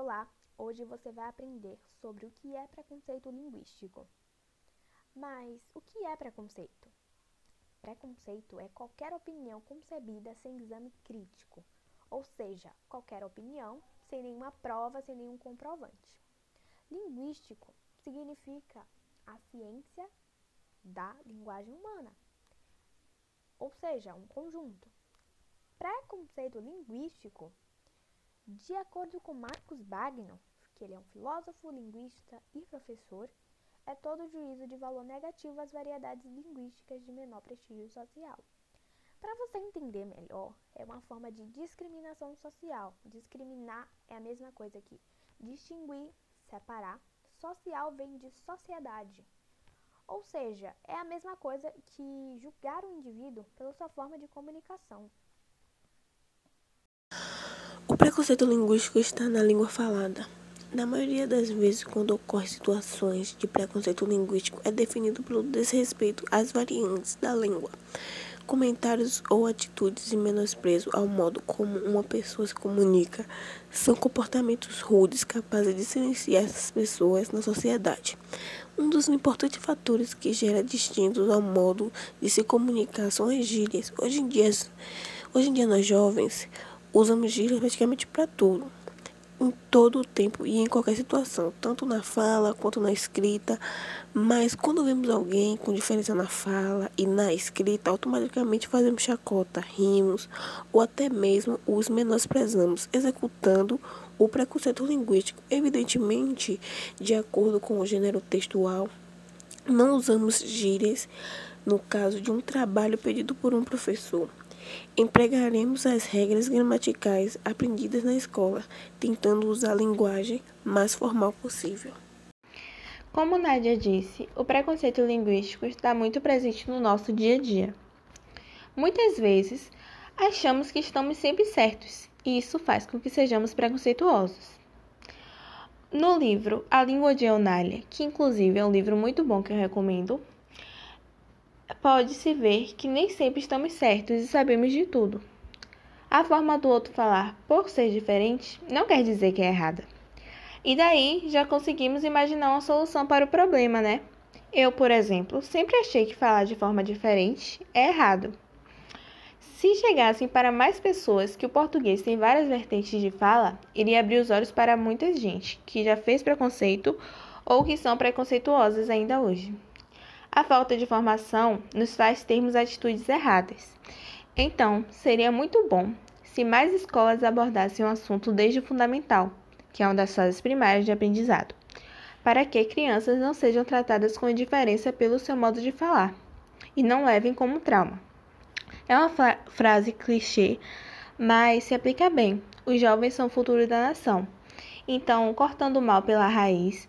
Olá, hoje você vai aprender sobre o que é preconceito linguístico. Mas o que é preconceito? Preconceito é qualquer opinião concebida sem exame crítico, ou seja, qualquer opinião sem nenhuma prova, sem nenhum comprovante. Linguístico significa a ciência da linguagem humana, ou seja, um conjunto. Preconceito linguístico de acordo com Marcos Bagno, que ele é um filósofo, linguista e professor, é todo juízo de valor negativo às variedades linguísticas de menor prestígio social. Para você entender melhor, é uma forma de discriminação social. Discriminar é a mesma coisa que distinguir, separar. Social vem de sociedade. Ou seja, é a mesma coisa que julgar o indivíduo pela sua forma de comunicação. Preconceito linguístico está na língua falada. Na maioria das vezes, quando ocorrem situações de preconceito linguístico, é definido pelo desrespeito às variantes da língua, comentários ou atitudes de menosprezo ao modo como uma pessoa se comunica. São comportamentos rudes capazes de silenciar essas pessoas na sociedade. Um dos importantes fatores que gera distintos ao modo de se comunicar são as gírias. Hoje em dia, hoje em dia nós jovens usamos gírias praticamente para tudo, em todo o tempo e em qualquer situação, tanto na fala quanto na escrita. Mas quando vemos alguém com diferença na fala e na escrita, automaticamente fazemos chacota, rimos ou até mesmo os menosprezamos, executando o preconceito linguístico. Evidentemente, de acordo com o gênero textual, não usamos gírias no caso de um trabalho pedido por um professor. Empregaremos as regras gramaticais aprendidas na escola, tentando usar a linguagem mais formal possível. Como Nádia disse, o preconceito linguístico está muito presente no nosso dia a dia. Muitas vezes, achamos que estamos sempre certos, e isso faz com que sejamos preconceituosos. No livro A Língua de Eunália, que inclusive é um livro muito bom que eu recomendo, pode-se ver que nem sempre estamos certos e sabemos de tudo. A forma do outro falar por ser diferente não quer dizer que é errada. E daí já conseguimos imaginar uma solução para o problema, né? Eu, por exemplo, sempre achei que falar de forma diferente é errado. Se chegassem para mais pessoas que o português tem várias vertentes de fala, iria abrir os olhos para muita gente que já fez preconceito ou que são preconceituosas ainda hoje. A falta de formação nos faz termos atitudes erradas. Então, seria muito bom se mais escolas abordassem o assunto desde o fundamental, que é uma das fases primárias de aprendizado, para que crianças não sejam tratadas com indiferença pelo seu modo de falar e não levem como trauma. É uma frase clichê, mas se aplica bem. Os jovens são o futuro da nação. Então, cortando o mal pela raiz,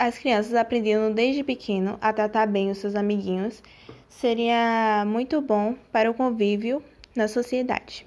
as crianças aprendendo desde pequeno a tratar bem os seus amiguinhos seria muito bom para o convívio na sociedade.